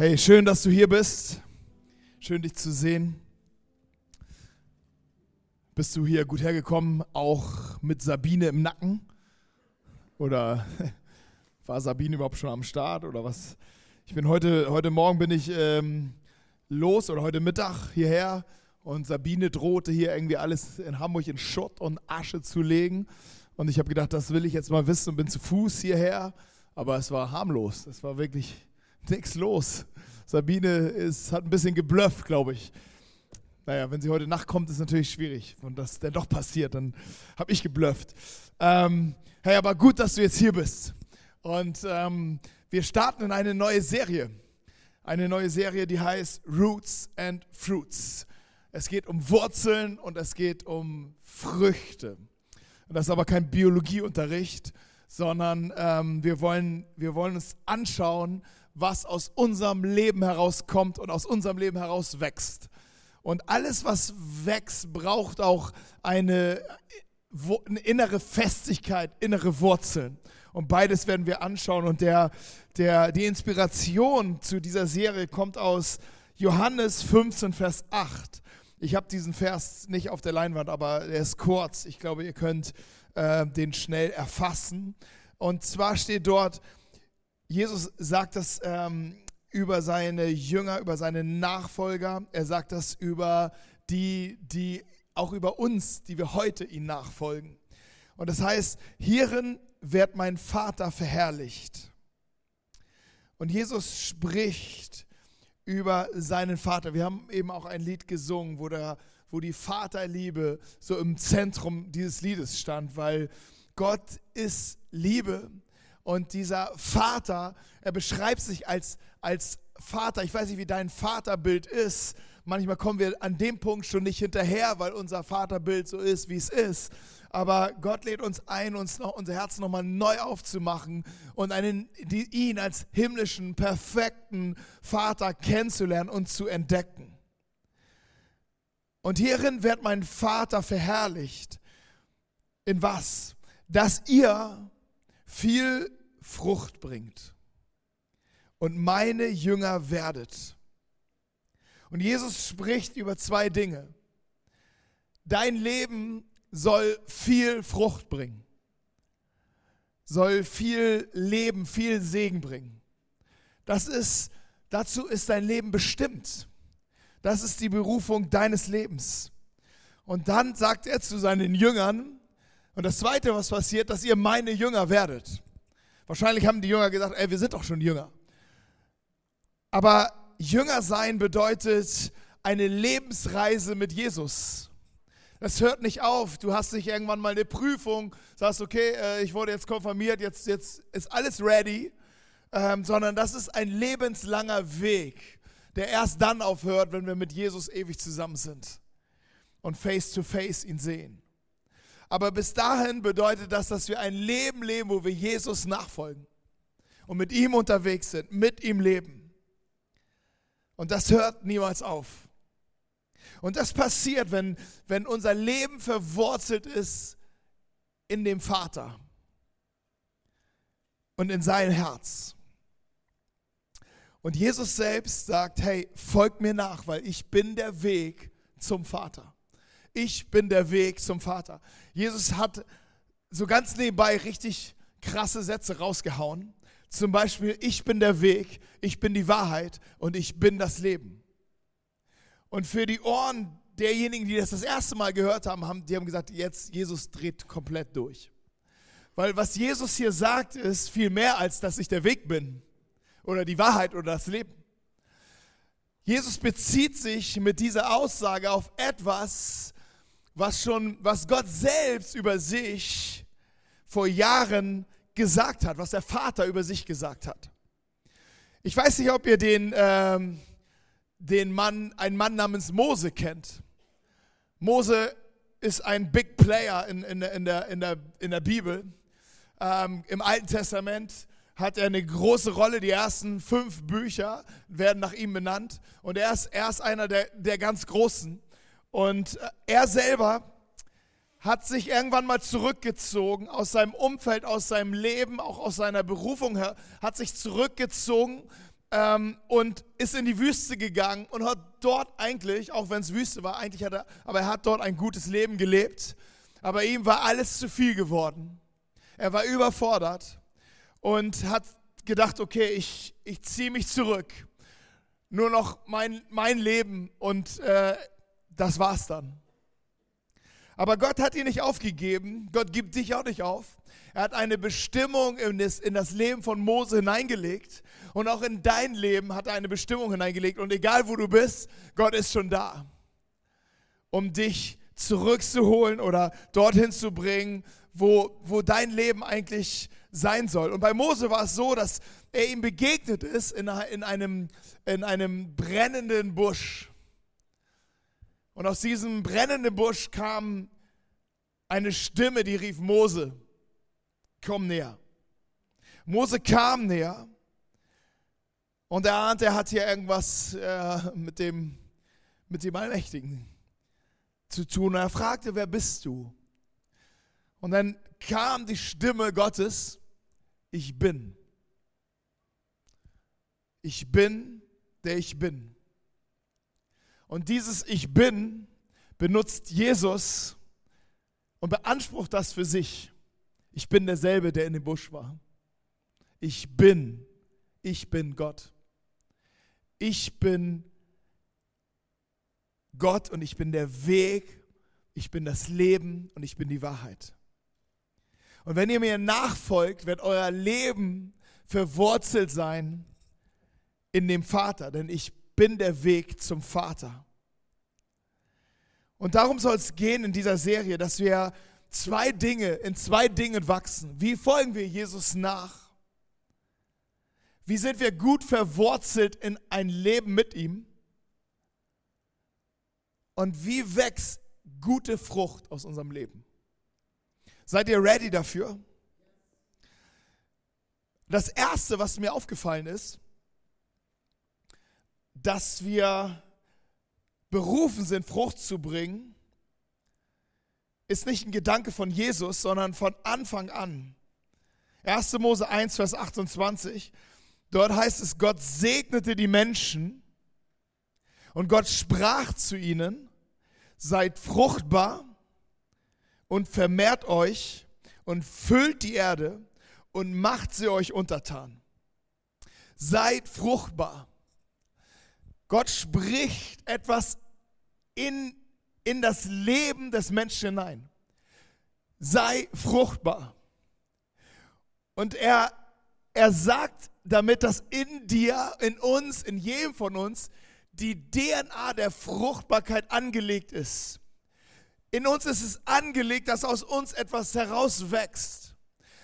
Hey, schön, dass du hier bist. Schön, dich zu sehen. Bist du hier gut hergekommen, auch mit Sabine im Nacken? Oder war Sabine überhaupt schon am Start oder was? Ich bin heute, heute Morgen bin ich ähm, los oder heute Mittag hierher und Sabine drohte hier irgendwie alles in Hamburg in Schutt und Asche zu legen. Und ich habe gedacht, das will ich jetzt mal wissen und bin zu Fuß hierher. Aber es war harmlos. Es war wirklich nichts los. Sabine ist, hat ein bisschen geblufft, glaube ich. Naja, wenn sie heute Nacht kommt, ist natürlich schwierig. Und das denn doch passiert, dann habe ich geblufft. Ähm, hey, aber gut, dass du jetzt hier bist. Und ähm, wir starten in eine neue Serie. Eine neue Serie, die heißt Roots and Fruits. Es geht um Wurzeln und es geht um Früchte. Und das ist aber kein Biologieunterricht, sondern ähm, wir, wollen, wir wollen uns anschauen, was aus unserem Leben herauskommt und aus unserem Leben heraus wächst. Und alles, was wächst, braucht auch eine, eine innere Festigkeit, innere Wurzeln. Und beides werden wir anschauen. Und der, der, die Inspiration zu dieser Serie kommt aus Johannes 15, Vers 8. Ich habe diesen Vers nicht auf der Leinwand, aber er ist kurz. Ich glaube, ihr könnt äh, den schnell erfassen. Und zwar steht dort, Jesus sagt das ähm, über seine Jünger, über seine Nachfolger. Er sagt das über die, die auch über uns, die wir heute ihm nachfolgen. Und das heißt, hierin wird mein Vater verherrlicht. Und Jesus spricht über seinen Vater. Wir haben eben auch ein Lied gesungen, wo, der, wo die Vaterliebe so im Zentrum dieses Liedes stand, weil Gott ist Liebe und dieser Vater, er beschreibt sich als, als Vater. Ich weiß nicht, wie dein Vaterbild ist. Manchmal kommen wir an dem Punkt schon nicht hinterher, weil unser Vaterbild so ist, wie es ist. Aber Gott lädt uns ein, uns noch, unser Herz nochmal neu aufzumachen und einen, die, ihn als himmlischen, perfekten Vater kennenzulernen und zu entdecken. Und hierin wird mein Vater verherrlicht. In was? Dass ihr viel Frucht bringt und meine Jünger werdet. Und Jesus spricht über zwei Dinge. Dein Leben soll viel Frucht bringen, soll viel Leben, viel Segen bringen. Das ist, dazu ist dein Leben bestimmt. Das ist die Berufung deines Lebens. Und dann sagt er zu seinen Jüngern, und das Zweite, was passiert, dass ihr meine Jünger werdet. Wahrscheinlich haben die Jünger gesagt, ey, wir sind doch schon Jünger. Aber Jünger sein bedeutet eine Lebensreise mit Jesus. Das hört nicht auf. Du hast nicht irgendwann mal eine Prüfung, sagst, okay, äh, ich wurde jetzt konfirmiert, jetzt, jetzt ist alles ready, ähm, sondern das ist ein lebenslanger Weg, der erst dann aufhört, wenn wir mit Jesus ewig zusammen sind und face to face ihn sehen. Aber bis dahin bedeutet das, dass wir ein Leben leben, wo wir Jesus nachfolgen und mit ihm unterwegs sind, mit ihm leben. Und das hört niemals auf. Und das passiert, wenn, wenn unser Leben verwurzelt ist in dem Vater und in sein Herz. Und Jesus selbst sagt, hey, folgt mir nach, weil ich bin der Weg zum Vater ich bin der Weg zum Vater. Jesus hat so ganz nebenbei richtig krasse Sätze rausgehauen. Zum Beispiel, ich bin der Weg, ich bin die Wahrheit und ich bin das Leben. Und für die Ohren derjenigen, die das das erste Mal gehört haben, haben die haben gesagt, jetzt Jesus dreht komplett durch. Weil was Jesus hier sagt, ist viel mehr als, dass ich der Weg bin oder die Wahrheit oder das Leben. Jesus bezieht sich mit dieser Aussage auf etwas, was schon, was Gott selbst über sich vor Jahren gesagt hat, was der Vater über sich gesagt hat. Ich weiß nicht, ob ihr den, ähm, den Mann, einen Mann namens Mose kennt. Mose ist ein Big Player in, in, in, der, in, der, in der Bibel. Ähm, Im Alten Testament hat er eine große Rolle. Die ersten fünf Bücher werden nach ihm benannt. Und er ist, er ist einer der, der ganz Großen. Und äh, er selber hat sich irgendwann mal zurückgezogen aus seinem Umfeld, aus seinem Leben, auch aus seiner Berufung hat sich zurückgezogen ähm, und ist in die Wüste gegangen und hat dort eigentlich, auch wenn es Wüste war, eigentlich hat er, aber er hat dort ein gutes Leben gelebt. Aber ihm war alles zu viel geworden. Er war überfordert und hat gedacht, okay, ich, ich ziehe mich zurück. Nur noch mein, mein Leben und äh, das war's dann. Aber Gott hat ihn nicht aufgegeben. Gott gibt dich auch nicht auf. Er hat eine Bestimmung in das, Leben von Mose hineingelegt. Und auch in dein Leben hat er eine Bestimmung hineingelegt. Und egal wo du bist, Gott ist schon da, um dich zurückzuholen oder dorthin zu bringen, wo, wo dein Leben eigentlich sein soll. Und bei Mose war es so, dass er ihm begegnet ist in, in, einem, in einem brennenden Busch. Und aus diesem brennenden Busch kam eine Stimme, die rief Mose, komm näher. Mose kam näher und er ahnte, er hat hier irgendwas äh, mit, dem, mit dem Allmächtigen zu tun. Und er fragte, wer bist du? Und dann kam die Stimme Gottes, ich bin. Ich bin, der ich bin. Und dieses Ich bin benutzt Jesus und beansprucht das für sich. Ich bin derselbe, der in dem Busch war. Ich bin, ich bin Gott. Ich bin Gott und ich bin der Weg, ich bin das Leben und ich bin die Wahrheit. Und wenn ihr mir nachfolgt, wird euer Leben verwurzelt sein in dem Vater, denn ich bin der Weg zum Vater. Und darum soll es gehen in dieser Serie, dass wir zwei Dinge, in zwei Dingen wachsen. Wie folgen wir Jesus nach? Wie sind wir gut verwurzelt in ein Leben mit ihm? Und wie wächst gute Frucht aus unserem Leben? Seid ihr ready dafür? Das Erste, was mir aufgefallen ist, dass wir berufen sind, Frucht zu bringen, ist nicht ein Gedanke von Jesus, sondern von Anfang an. 1. Mose 1, Vers 28. Dort heißt es, Gott segnete die Menschen und Gott sprach zu ihnen, seid fruchtbar und vermehrt euch und füllt die Erde und macht sie euch untertan. Seid fruchtbar. Gott spricht etwas in, in das Leben des Menschen hinein. Sei fruchtbar. Und er, er sagt damit, dass in dir, in uns, in jedem von uns, die DNA der Fruchtbarkeit angelegt ist. In uns ist es angelegt, dass aus uns etwas herauswächst.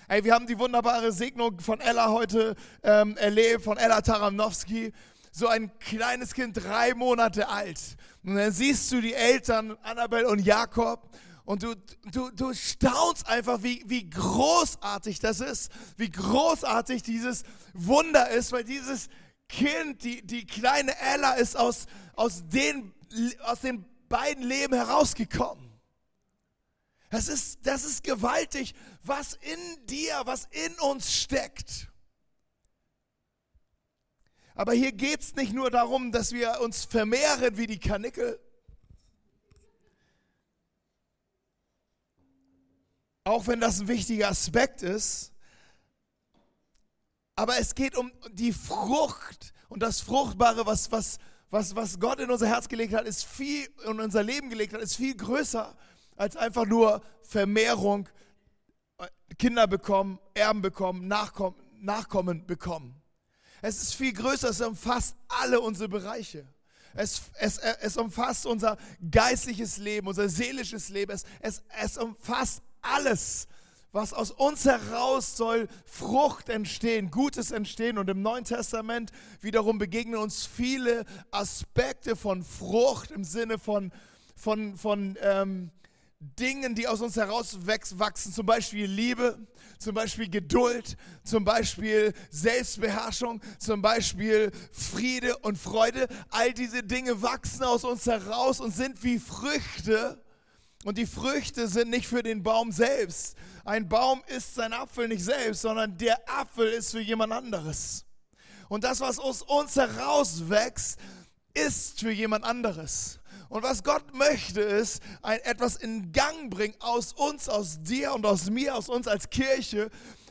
Ey, wir haben die wunderbare Segnung von Ella heute ähm, erlebt, von Ella Taramnowski so ein kleines Kind, drei Monate alt. Und dann siehst du die Eltern, Annabelle und Jakob, und du, du, du staunst einfach, wie, wie großartig das ist, wie großartig dieses Wunder ist, weil dieses Kind, die, die kleine Ella, ist aus, aus, den, aus den beiden Leben herausgekommen. Das ist, das ist gewaltig, was in dir, was in uns steckt. Aber hier geht es nicht nur darum, dass wir uns vermehren wie die Kanickel. Auch wenn das ein wichtiger Aspekt ist. Aber es geht um die Frucht und das Fruchtbare, was, was, was, was Gott in unser Herz gelegt hat, ist viel, in unser Leben gelegt hat, ist viel größer als einfach nur Vermehrung, Kinder bekommen, Erben bekommen, Nachkommen, Nachkommen bekommen. Es ist viel größer, es umfasst alle unsere Bereiche. Es, es, es umfasst unser geistliches Leben, unser seelisches Leben. Es, es, es umfasst alles, was aus uns heraus soll Frucht entstehen, Gutes entstehen. Und im Neuen Testament wiederum begegnen uns viele Aspekte von Frucht im Sinne von, von, von ähm, Dingen, die aus uns heraus wachsen, zum Beispiel Liebe, zum Beispiel Geduld, zum Beispiel Selbstbeherrschung, zum Beispiel Friede und Freude. All diese Dinge wachsen aus uns heraus und sind wie Früchte. Und die Früchte sind nicht für den Baum selbst. Ein Baum isst seinen Apfel nicht selbst, sondern der Apfel ist für jemand anderes. Und das, was aus uns herauswächst, ist für jemand anderes. Und was Gott möchte, ist ein, etwas in Gang bringen aus uns, aus dir und aus mir, aus uns als Kirche,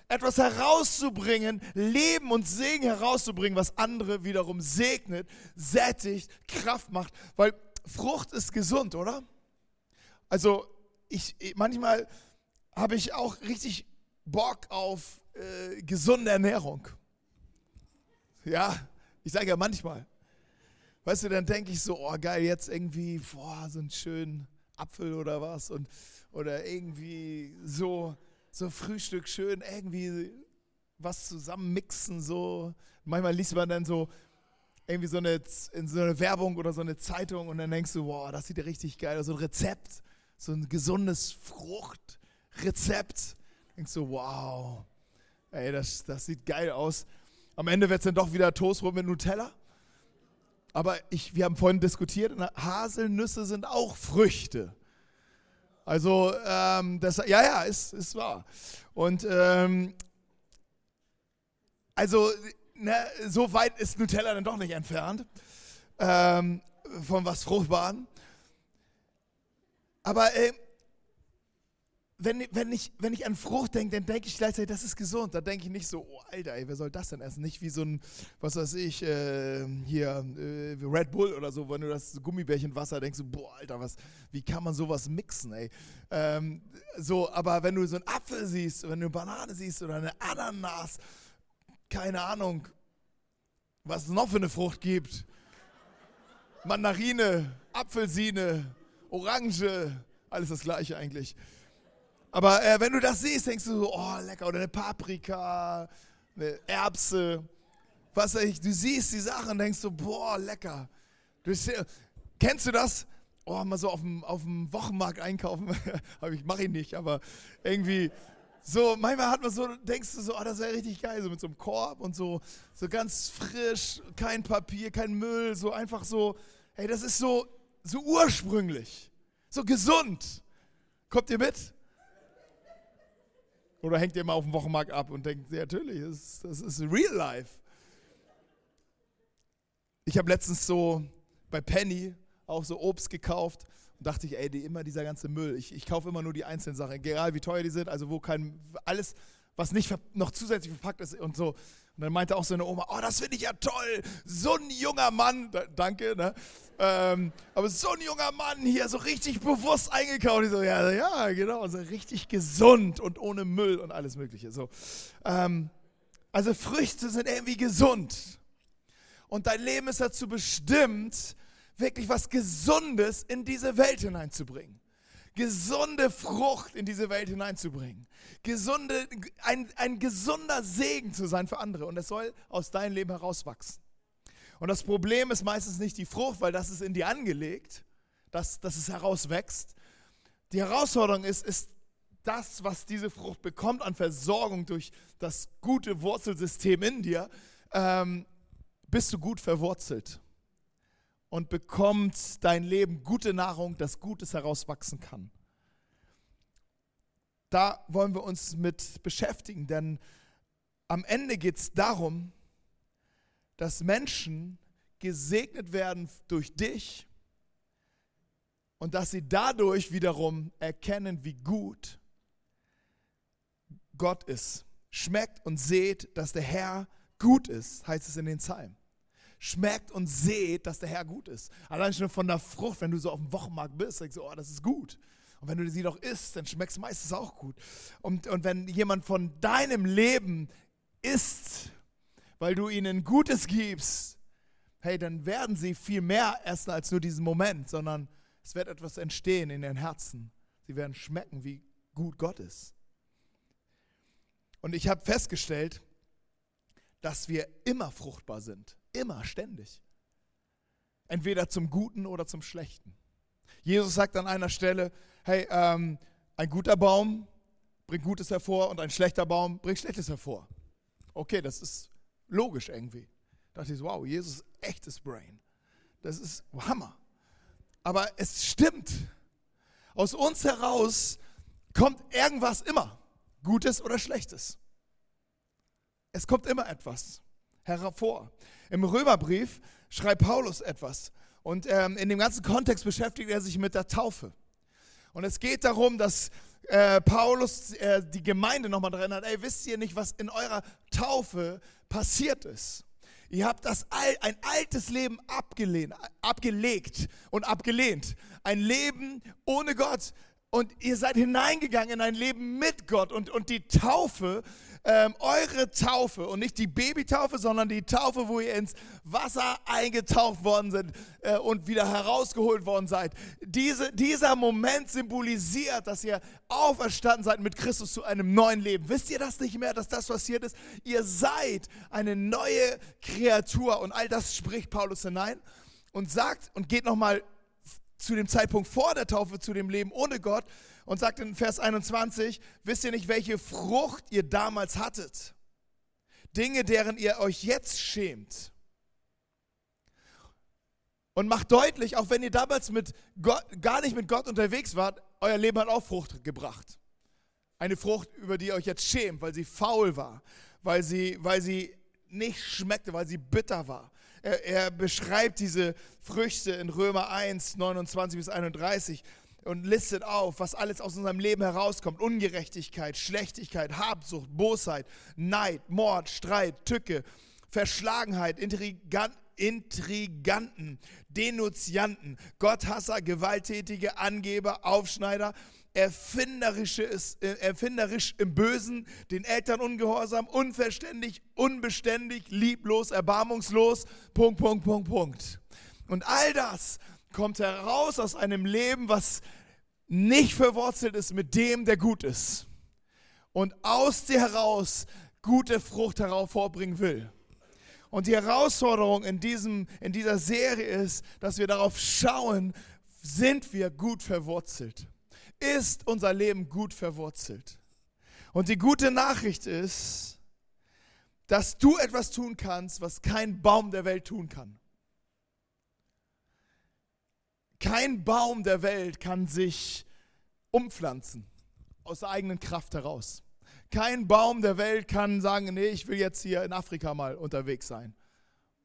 etwas herauszubringen, Leben und Segen herauszubringen, was andere wiederum segnet, sättigt, Kraft macht. Weil Frucht ist gesund, oder? Also ich, manchmal habe ich auch richtig Bock auf äh, gesunde Ernährung. Ja, ich sage ja manchmal. Weißt du, dann denke ich so, oh geil, jetzt irgendwie, boah, so einen schönen Apfel oder was und oder irgendwie so so Frühstück schön irgendwie was zusammen mixen so. Manchmal liest man dann so irgendwie so eine, in so eine Werbung oder so eine Zeitung und dann denkst du, wow, das sieht ja richtig geil aus. So ein Rezept, so ein gesundes Fruchtrezept. Denkst du, wow, ey, das, das sieht geil aus. Am Ende wird es dann doch wieder Toastbrot mit Nutella. Aber ich, wir haben vorhin diskutiert, Haselnüsse sind auch Früchte. Also, ähm, das, ja, ja, ist, ist wahr. Und ähm, also, ne, so weit ist Nutella dann doch nicht entfernt ähm, von was Fruchtbaren. Aber äh, wenn, wenn, ich, wenn ich an Frucht denke, dann denke ich gleichzeitig, das ist gesund. Da denke ich nicht so, oh Alter, ey, wer soll das denn essen? Nicht wie so ein, was weiß ich, äh, hier äh, Red Bull oder so, wenn du das Gummibärchenwasser denkst, so, boah, Alter, was, wie kann man sowas mixen, ey? Ähm, so, aber wenn du so einen Apfel siehst, wenn du eine Banane siehst oder eine Ananas, keine Ahnung, was es noch für eine Frucht gibt. Mandarine, Apfelsine, Orange, alles das gleiche eigentlich. Aber äh, wenn du das siehst, denkst du so, oh, lecker, oder eine Paprika, eine Erbse, was weiß ich, du siehst die Sachen und denkst so, boah, lecker. Du, kennst du das? Oh, mal so auf dem, auf dem Wochenmarkt einkaufen, ich mache ich nicht, aber irgendwie so, manchmal hat man so, denkst du so, oh, das wäre richtig geil, so mit so einem Korb und so, so ganz frisch, kein Papier, kein Müll, so einfach so, hey, das ist so, so ursprünglich, so gesund. Kommt ihr mit? Oder hängt ihr mal auf dem Wochenmarkt ab und denkt, ja, natürlich, das, das ist real life. Ich habe letztens so bei Penny auch so Obst gekauft und dachte ich, ey, die, immer dieser ganze Müll. Ich, ich kaufe immer nur die einzelnen Sachen, egal wie teuer die sind, also wo kein, alles, was nicht noch zusätzlich verpackt ist und so. Und dann meinte auch so eine Oma, oh, das finde ich ja toll, so ein junger Mann, da, danke, ne? Ähm, aber so ein junger Mann hier, so richtig bewusst eingekauft. Ich so, ja, ja, genau, so richtig gesund und ohne Müll und alles Mögliche. So. Ähm, also Früchte sind irgendwie gesund. Und dein Leben ist dazu bestimmt, wirklich was Gesundes in diese Welt hineinzubringen gesunde Frucht in diese Welt hineinzubringen. Gesunde, ein, ein gesunder Segen zu sein für andere. Und es soll aus deinem Leben herauswachsen. Und das Problem ist meistens nicht die Frucht, weil das ist in dir angelegt, dass, dass es herauswächst. Die Herausforderung ist, ist das, was diese Frucht bekommt an Versorgung durch das gute Wurzelsystem in dir, ähm, bist du gut verwurzelt und bekommt dein Leben gute Nahrung, dass Gutes herauswachsen kann. Da wollen wir uns mit beschäftigen, denn am Ende geht es darum, dass Menschen gesegnet werden durch dich und dass sie dadurch wiederum erkennen, wie gut Gott ist. Schmeckt und seht, dass der Herr gut ist, heißt es in den Psalmen schmeckt und seht, dass der Herr gut ist. Allein schon von der Frucht, wenn du so auf dem Wochenmarkt bist, denkst du, oh, das ist gut. Und wenn du sie doch isst, dann schmeckt es meistens auch gut. Und, und wenn jemand von deinem Leben isst, weil du ihnen Gutes gibst, hey, dann werden sie viel mehr essen als nur diesen Moment, sondern es wird etwas entstehen in ihren Herzen. Sie werden schmecken, wie gut Gott ist. Und ich habe festgestellt, dass wir immer fruchtbar sind. Immer, ständig. Entweder zum Guten oder zum Schlechten. Jesus sagt an einer Stelle, hey, ähm, ein guter Baum bringt Gutes hervor und ein schlechter Baum bringt Schlechtes hervor. Okay, das ist logisch irgendwie. Da dachte ich, so, wow, Jesus echtes Brain. Das ist Hammer. Aber es stimmt. Aus uns heraus kommt irgendwas immer. Gutes oder Schlechtes. Es kommt immer etwas. Hervor. Im Römerbrief schreibt Paulus etwas. Und ähm, in dem ganzen Kontext beschäftigt er sich mit der Taufe. Und es geht darum, dass äh, Paulus äh, die Gemeinde nochmal daran erinnert, ey, wisst ihr nicht, was in eurer Taufe passiert ist? Ihr habt das ein altes Leben abgelehnt, abgelegt und abgelehnt. Ein Leben ohne Gott. Und ihr seid hineingegangen in ein Leben mit Gott. Und, und die Taufe ähm, eure Taufe und nicht die Babytaufe, sondern die Taufe, wo ihr ins Wasser eingetaucht worden seid äh, und wieder herausgeholt worden seid. Diese, dieser Moment symbolisiert, dass ihr auferstanden seid mit Christus zu einem neuen Leben. Wisst ihr das nicht mehr, dass das passiert ist? Ihr seid eine neue Kreatur und all das spricht Paulus hinein und sagt und geht nochmal zu dem Zeitpunkt vor der Taufe, zu dem Leben ohne Gott und sagt in Vers 21, wisst ihr nicht, welche Frucht ihr damals hattet? Dinge, deren ihr euch jetzt schämt. Und macht deutlich, auch wenn ihr damals mit Gott, gar nicht mit Gott unterwegs wart, euer Leben hat auch Frucht gebracht. Eine Frucht, über die ihr euch jetzt schämt, weil sie faul war, weil sie, weil sie nicht schmeckte, weil sie bitter war. Er, er beschreibt diese Früchte in Römer 1, 29 bis 31 und listet auf, was alles aus unserem Leben herauskommt. Ungerechtigkeit, Schlechtigkeit, Habsucht, Bosheit, Neid, Mord, Streit, Tücke, Verschlagenheit, Intrigant, Intriganten, Denunzianten, Gotthasser, Gewalttätige, Angeber, Aufschneider, erfinderische ist, äh, erfinderisch im Bösen, den Eltern ungehorsam, unverständlich, unbeständig, lieblos, erbarmungslos, Punkt, Punkt, Punkt, Punkt. Und all das kommt heraus aus einem Leben, was nicht verwurzelt ist mit dem, der gut ist. Und aus dir heraus gute Frucht hervorbringen will. Und die Herausforderung in, diesem, in dieser Serie ist, dass wir darauf schauen, sind wir gut verwurzelt? Ist unser Leben gut verwurzelt? Und die gute Nachricht ist, dass du etwas tun kannst, was kein Baum der Welt tun kann. Kein Baum der Welt kann sich umpflanzen aus der eigenen Kraft heraus. Kein Baum der Welt kann sagen, nee, ich will jetzt hier in Afrika mal unterwegs sein.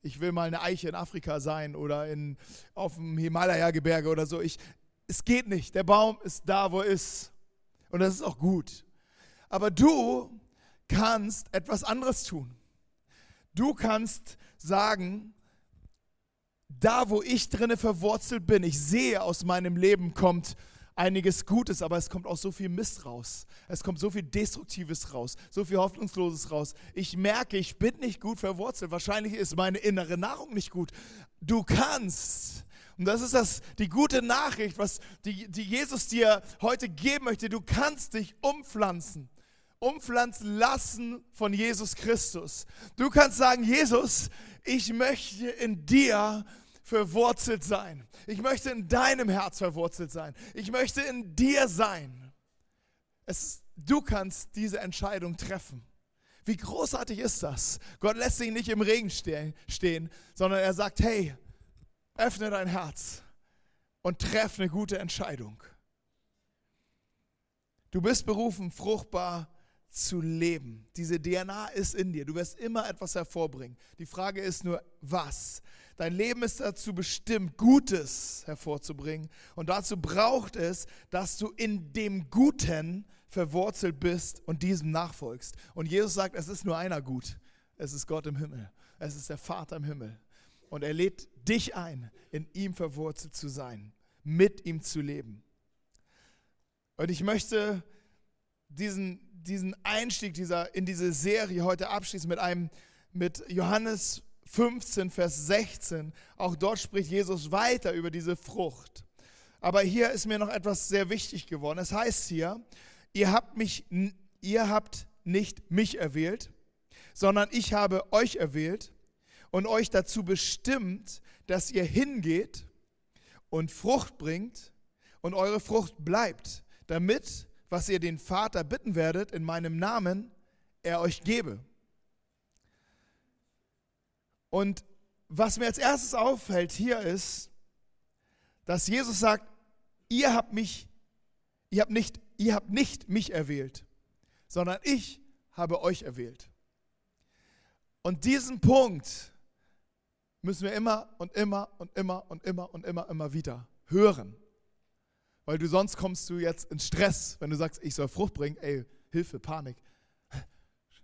Ich will mal eine Eiche in Afrika sein oder in, auf dem Himalaya-Gebirge oder so. Ich, es geht nicht. Der Baum ist da, wo er ist. Und das ist auch gut. Aber du kannst etwas anderes tun. Du kannst sagen, da, wo ich drinne verwurzelt bin, ich sehe aus meinem Leben kommt einiges Gutes, aber es kommt auch so viel Mist raus. Es kommt so viel Destruktives raus, so viel Hoffnungsloses raus. Ich merke, ich bin nicht gut verwurzelt. Wahrscheinlich ist meine innere Nahrung nicht gut. Du kannst. Und das ist das, die gute Nachricht, was die, die Jesus dir heute geben möchte. Du kannst dich umpflanzen umpflanzen lassen von Jesus Christus. Du kannst sagen, Jesus, ich möchte in dir verwurzelt sein. Ich möchte in deinem Herz verwurzelt sein. Ich möchte in dir sein. Es, du kannst diese Entscheidung treffen. Wie großartig ist das? Gott lässt sich nicht im Regen stehen sondern er sagt, hey, öffne dein Herz und treff eine gute Entscheidung. Du bist berufen, fruchtbar zu leben. Diese DNA ist in dir. Du wirst immer etwas hervorbringen. Die Frage ist nur, was? Dein Leben ist dazu bestimmt, Gutes hervorzubringen. Und dazu braucht es, dass du in dem Guten verwurzelt bist und diesem nachfolgst. Und Jesus sagt, es ist nur einer gut. Es ist Gott im Himmel. Es ist der Vater im Himmel. Und er lädt dich ein, in ihm verwurzelt zu sein, mit ihm zu leben. Und ich möchte diesen, diesen Einstieg dieser, in diese Serie heute abschließen mit einem, mit Johannes 15, Vers 16. Auch dort spricht Jesus weiter über diese Frucht. Aber hier ist mir noch etwas sehr wichtig geworden. Es heißt hier, ihr habt mich, ihr habt nicht mich erwählt, sondern ich habe euch erwählt und euch dazu bestimmt, dass ihr hingeht und Frucht bringt und eure Frucht bleibt, damit was ihr den Vater bitten werdet in meinem Namen, er euch gebe. Und was mir als erstes auffällt hier ist, dass Jesus sagt, ihr habt mich, ihr habt nicht, ihr habt nicht mich erwählt, sondern ich habe euch erwählt. Und diesen Punkt müssen wir immer und immer und immer und immer und immer, immer wieder hören. Weil du sonst kommst du jetzt in Stress, wenn du sagst, ich soll Frucht bringen. Ey, Hilfe, Panik,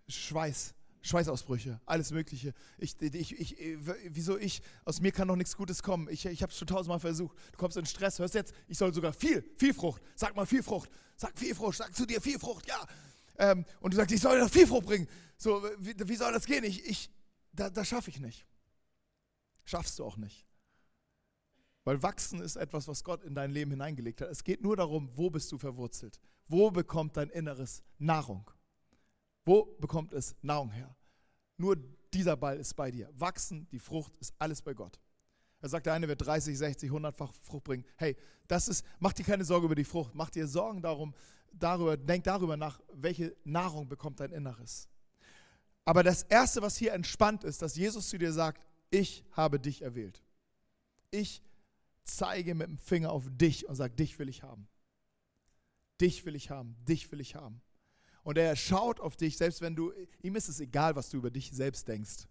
Schweiß, Schweißausbrüche, alles Mögliche. Ich, ich, ich, wieso ich? Aus mir kann noch nichts Gutes kommen. Ich, ich habe es schon tausendmal versucht. Du kommst in Stress, hörst jetzt, ich soll sogar viel, viel Frucht. Sag mal viel Frucht. Sag viel Frucht, sag zu dir viel Frucht, ja. Ähm, und du sagst, ich soll noch viel Frucht bringen. So, wie, wie soll das gehen? Ich, ich, da, das schaffe ich nicht. Schaffst du auch nicht. Weil wachsen ist etwas, was Gott in dein Leben hineingelegt hat. Es geht nur darum, wo bist du verwurzelt? Wo bekommt dein Inneres Nahrung? Wo bekommt es Nahrung her? Nur dieser Ball ist bei dir. Wachsen, die Frucht ist alles bei Gott. Er sagt, der eine wird 30, 60, 100-fach Frucht bringen. Hey, das ist, mach dir keine Sorge über die Frucht. Mach dir Sorgen darum, darüber, denk darüber nach, welche Nahrung bekommt dein Inneres. Aber das Erste, was hier entspannt ist, dass Jesus zu dir sagt, ich habe dich erwählt. Ich zeige mit dem Finger auf dich und sage, dich will ich haben. Dich will ich haben, dich will ich haben. Und er schaut auf dich, selbst wenn du, ihm ist es egal, was du über dich selbst denkst.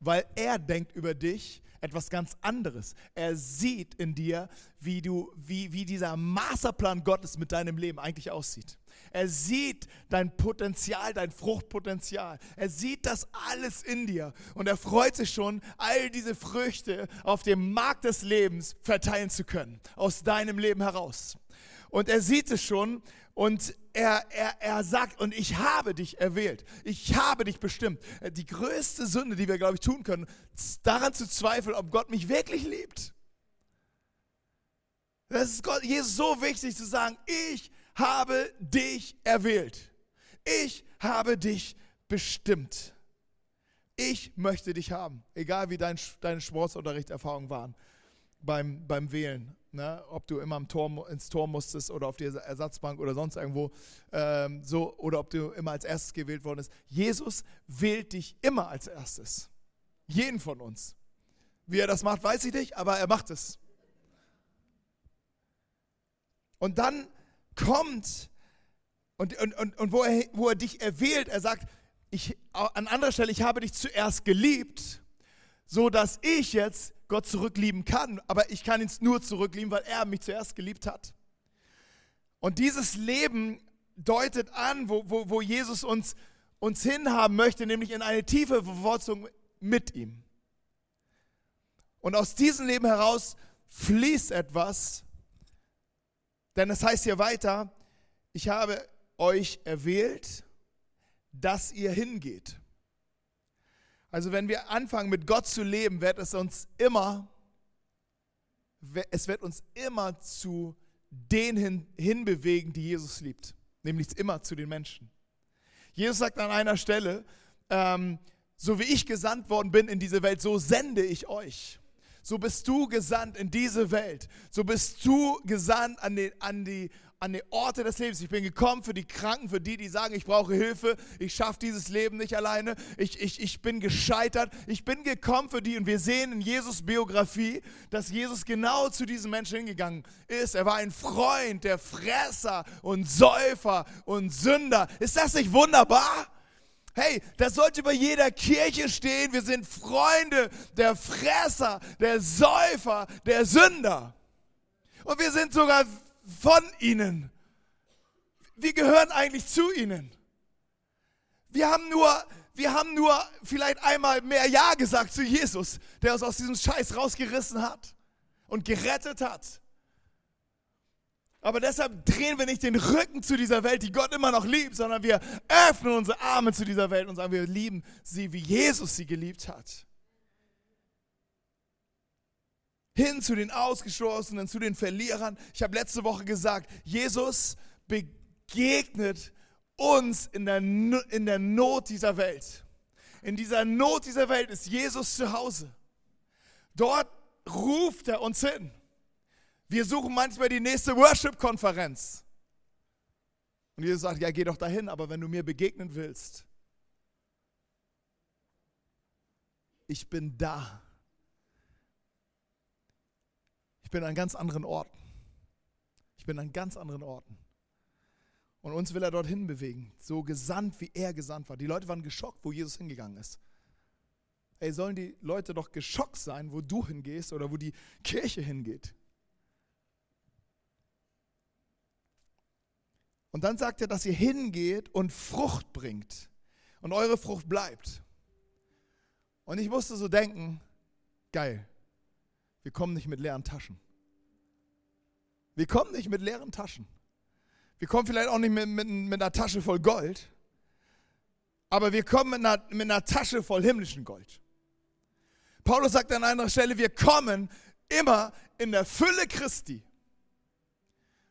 Weil er denkt über dich etwas ganz anderes. Er sieht in dir, wie, du, wie, wie dieser Masterplan Gottes mit deinem Leben eigentlich aussieht. Er sieht dein Potenzial, dein Fruchtpotenzial. Er sieht das alles in dir. Und er freut sich schon, all diese Früchte auf dem Markt des Lebens verteilen zu können. Aus deinem Leben heraus. Und er sieht es schon und er, er, er sagt, und ich habe dich erwählt. Ich habe dich bestimmt. Die größte Sünde, die wir, glaube ich, tun können, daran zu zweifeln, ob Gott mich wirklich liebt. Das ist Gott, Jesus so wichtig zu sagen, ich habe dich erwählt. Ich habe dich bestimmt. Ich möchte dich haben, egal wie dein, deine Sportsunterrichterfahrungen waren beim, beim Wählen. Ne? Ob du immer im Tor, ins Tor musstest oder auf die Ersatzbank oder sonst irgendwo, ähm, so, oder ob du immer als erstes gewählt worden bist. Jesus wählt dich immer als erstes. Jeden von uns. Wie er das macht, weiß ich nicht, aber er macht es. Und dann kommt und, und, und, und wo, er, wo er dich erwählt, er sagt, ich, an anderer Stelle, ich habe dich zuerst geliebt, so dass ich jetzt Gott zurücklieben kann, aber ich kann ihn nur zurücklieben, weil er mich zuerst geliebt hat. Und dieses Leben deutet an, wo, wo, wo Jesus uns, uns hinhaben möchte, nämlich in eine tiefe Verwurzelung mit ihm. Und aus diesem Leben heraus fließt etwas, denn es heißt hier weiter, ich habe euch erwählt, dass ihr hingeht. Also wenn wir anfangen mit Gott zu leben, wird es uns immer, es wird uns immer zu denen hinbewegen, die Jesus liebt. Nämlich immer zu den Menschen. Jesus sagt an einer Stelle, ähm, so wie ich gesandt worden bin in diese Welt, so sende ich euch so bist du gesandt in diese Welt. So bist du gesandt an die, an die, an die Orte des Lebens. Ich bin gekommen für die Kranken, für die, die sagen, ich brauche Hilfe, ich schaffe dieses Leben nicht alleine, ich, ich, ich bin gescheitert. Ich bin gekommen für die und wir sehen in Jesus Biografie, dass Jesus genau zu diesen Menschen hingegangen ist. Er war ein Freund der Fresser und Säufer und Sünder. Ist das nicht wunderbar? Hey, das sollte bei jeder Kirche stehen. Wir sind Freunde der Fresser, der Säufer, der Sünder. Und wir sind sogar von ihnen. Wir gehören eigentlich zu ihnen. Wir haben nur, wir haben nur vielleicht einmal mehr Ja gesagt zu Jesus, der uns aus diesem Scheiß rausgerissen hat und gerettet hat. Aber deshalb drehen wir nicht den Rücken zu dieser Welt, die Gott immer noch liebt, sondern wir öffnen unsere Arme zu dieser Welt und sagen, wir lieben sie, wie Jesus sie geliebt hat. Hin zu den Ausgestoßenen, zu den Verlierern. Ich habe letzte Woche gesagt, Jesus begegnet uns in der, in der Not dieser Welt. In dieser Not dieser Welt ist Jesus zu Hause. Dort ruft er uns hin. Wir suchen manchmal die nächste Worship-Konferenz. Und Jesus sagt, ja, geh doch dahin, aber wenn du mir begegnen willst, ich bin da. Ich bin an ganz anderen Orten. Ich bin an ganz anderen Orten. Und uns will er dorthin bewegen, so gesandt, wie er gesandt war. Die Leute waren geschockt, wo Jesus hingegangen ist. ey, sollen die Leute doch geschockt sein, wo du hingehst oder wo die Kirche hingeht. Und dann sagt er, dass ihr hingeht und Frucht bringt und eure Frucht bleibt. Und ich musste so denken, geil, wir kommen nicht mit leeren Taschen. Wir kommen nicht mit leeren Taschen. Wir kommen vielleicht auch nicht mit, mit, mit einer Tasche voll Gold, aber wir kommen mit einer, mit einer Tasche voll himmlischen Gold. Paulus sagt an einer Stelle, wir kommen immer in der Fülle Christi.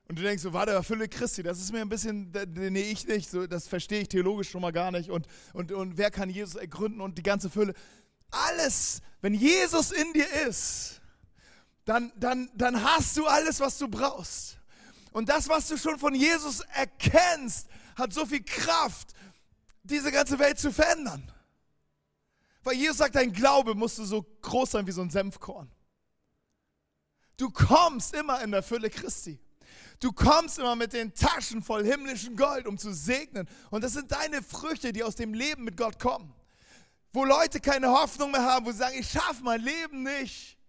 Und du denkst so, warte, der Fülle Christi, das ist mir ein bisschen, nee, ich nicht, so, das verstehe ich theologisch schon mal gar nicht. Und, und, und wer kann Jesus ergründen und die ganze Fülle? Alles, wenn Jesus in dir ist, dann, dann, dann hast du alles, was du brauchst. Und das, was du schon von Jesus erkennst, hat so viel Kraft, diese ganze Welt zu verändern. Weil Jesus sagt, dein Glaube musst du so groß sein wie so ein Senfkorn. Du kommst immer in der Fülle Christi. Du kommst immer mit den Taschen voll himmlischen Gold, um zu segnen. Und das sind deine Früchte, die aus dem Leben mit Gott kommen. Wo Leute keine Hoffnung mehr haben, wo sie sagen, ich schaffe mein Leben nicht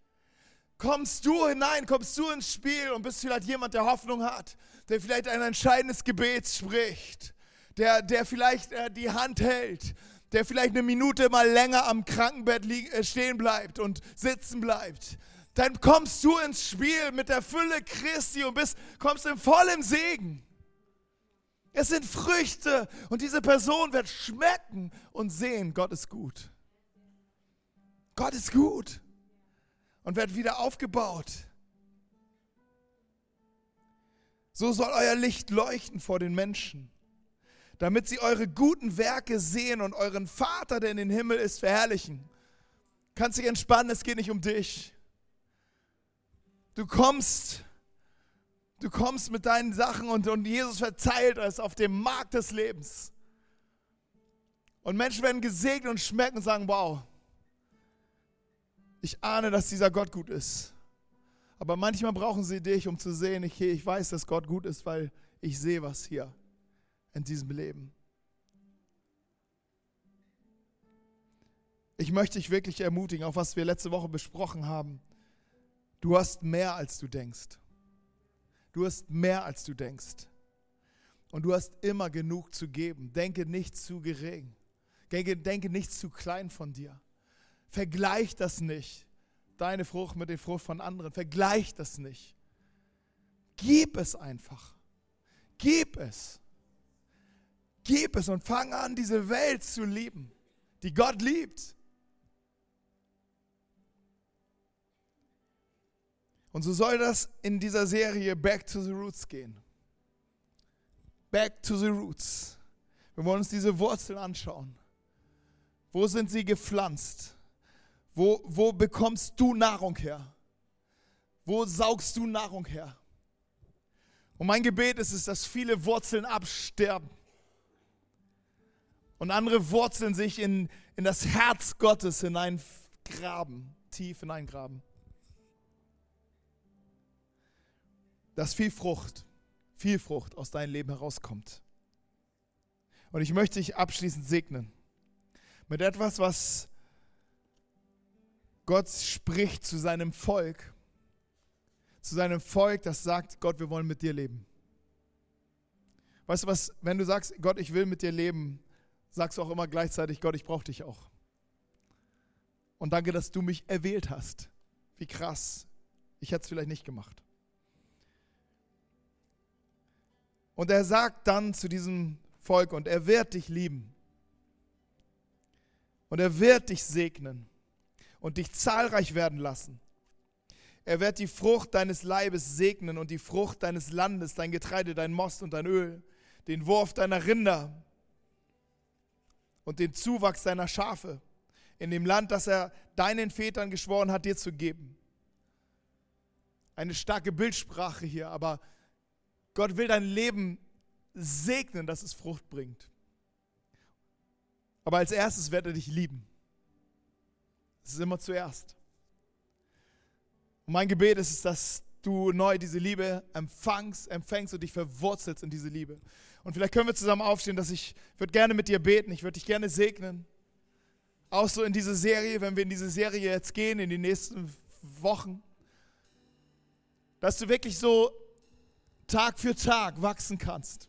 kommst du hinein, kommst du ins Spiel und bist vielleicht jemand, der Hoffnung hat, der vielleicht ein entscheidendes Gebet spricht, der, der vielleicht äh, die Hand hält, der vielleicht eine Minute mal länger am Krankenbett äh, stehen bleibt und sitzen bleibt. Dann kommst du ins Spiel mit der Fülle Christi und bist, kommst in vollem Segen. Es sind Früchte und diese Person wird schmecken und sehen, Gott ist gut. Gott ist gut und werdet wieder aufgebaut. So soll euer Licht leuchten vor den Menschen, damit sie eure guten Werke sehen und euren Vater, der in den Himmel ist, verherrlichen. Kannst dich entspannen, es geht nicht um dich. Du kommst, du kommst mit deinen Sachen und, und Jesus verteilt es auf dem Markt des Lebens. Und Menschen werden gesegnet und schmecken und sagen, wow, ich ahne, dass dieser Gott gut ist. Aber manchmal brauchen sie dich, um zu sehen, ich, ich weiß, dass Gott gut ist, weil ich sehe was hier in diesem Leben. Ich möchte dich wirklich ermutigen, auch was wir letzte Woche besprochen haben. Du hast mehr, als du denkst. Du hast mehr, als du denkst. Und du hast immer genug zu geben. Denke nicht zu gering. Denke, denke nicht zu klein von dir. Vergleich das nicht. Deine Frucht mit der Frucht von anderen. Vergleich das nicht. Gib es einfach. Gib es. Gib es und fang an, diese Welt zu lieben, die Gott liebt. Und so soll das in dieser Serie Back to the Roots gehen. Back to the Roots. Wir wollen uns diese Wurzeln anschauen. Wo sind sie gepflanzt? Wo, wo bekommst du Nahrung her? Wo saugst du Nahrung her? Und mein Gebet ist es, dass viele Wurzeln absterben und andere Wurzeln sich in, in das Herz Gottes hineingraben, tief hineingraben. Dass viel Frucht, viel Frucht aus deinem Leben herauskommt. Und ich möchte dich abschließend segnen mit etwas, was Gott spricht zu seinem Volk, zu seinem Volk, das sagt, Gott, wir wollen mit dir leben. Weißt du was, wenn du sagst, Gott, ich will mit dir leben, sagst du auch immer gleichzeitig, Gott, ich brauche dich auch. Und danke, dass du mich erwählt hast. Wie krass. Ich hätte es vielleicht nicht gemacht. Und er sagt dann zu diesem Volk, und er wird dich lieben. Und er wird dich segnen und dich zahlreich werden lassen. Er wird die Frucht deines Leibes segnen und die Frucht deines Landes, dein Getreide, dein Most und dein Öl, den Wurf deiner Rinder und den Zuwachs deiner Schafe in dem Land, das er deinen Vätern geschworen hat, dir zu geben. Eine starke Bildsprache hier, aber Gott will dein Leben segnen, dass es Frucht bringt. Aber als erstes wird er dich lieben. Es ist immer zuerst. Und mein Gebet ist es, dass du neu diese Liebe empfangst, empfängst und dich verwurzelst in diese Liebe. Und vielleicht können wir zusammen aufstehen, dass ich würde gerne mit dir beten, ich würde dich gerne segnen. auch so in diese Serie, wenn wir in diese Serie jetzt gehen, in die nächsten Wochen, dass du wirklich so Tag für Tag wachsen kannst.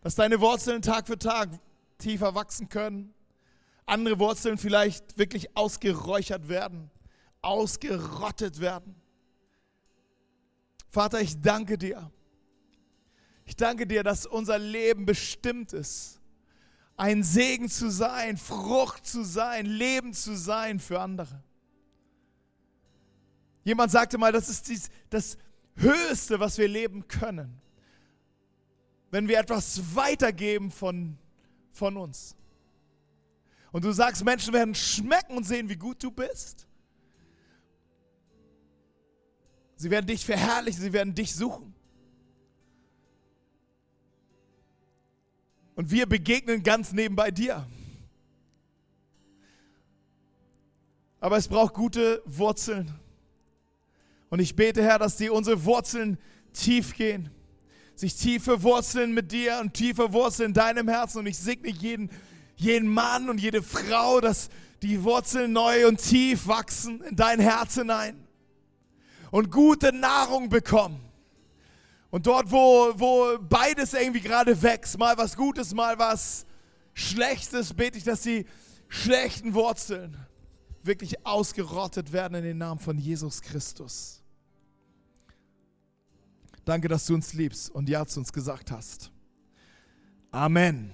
Dass deine Wurzeln Tag für Tag tiefer wachsen können. Andere Wurzeln vielleicht wirklich ausgeräuchert werden, ausgerottet werden. Vater, ich danke dir. Ich danke dir, dass unser Leben bestimmt ist, ein Segen zu sein, Frucht zu sein, Leben zu sein für andere. Jemand sagte mal, das ist dies, das Höchste, was wir leben können, wenn wir etwas weitergeben von, von uns. Und du sagst, Menschen werden schmecken und sehen, wie gut du bist. Sie werden dich verherrlichen, sie werden dich suchen. Und wir begegnen ganz nebenbei dir. Aber es braucht gute Wurzeln. Und ich bete, Herr, dass die unsere Wurzeln tief gehen. Sich tiefe Wurzeln mit dir und tiefe Wurzeln in deinem Herzen. Und ich segne jeden, jeden Mann und jede Frau, dass die Wurzeln neu und tief wachsen in dein Herz hinein. Und gute Nahrung bekommen. Und dort, wo, wo beides irgendwie gerade wächst, mal was Gutes, mal was Schlechtes, bete ich, dass die schlechten Wurzeln wirklich ausgerottet werden in den Namen von Jesus Christus. Danke, dass du uns liebst und Ja zu uns gesagt hast. Amen.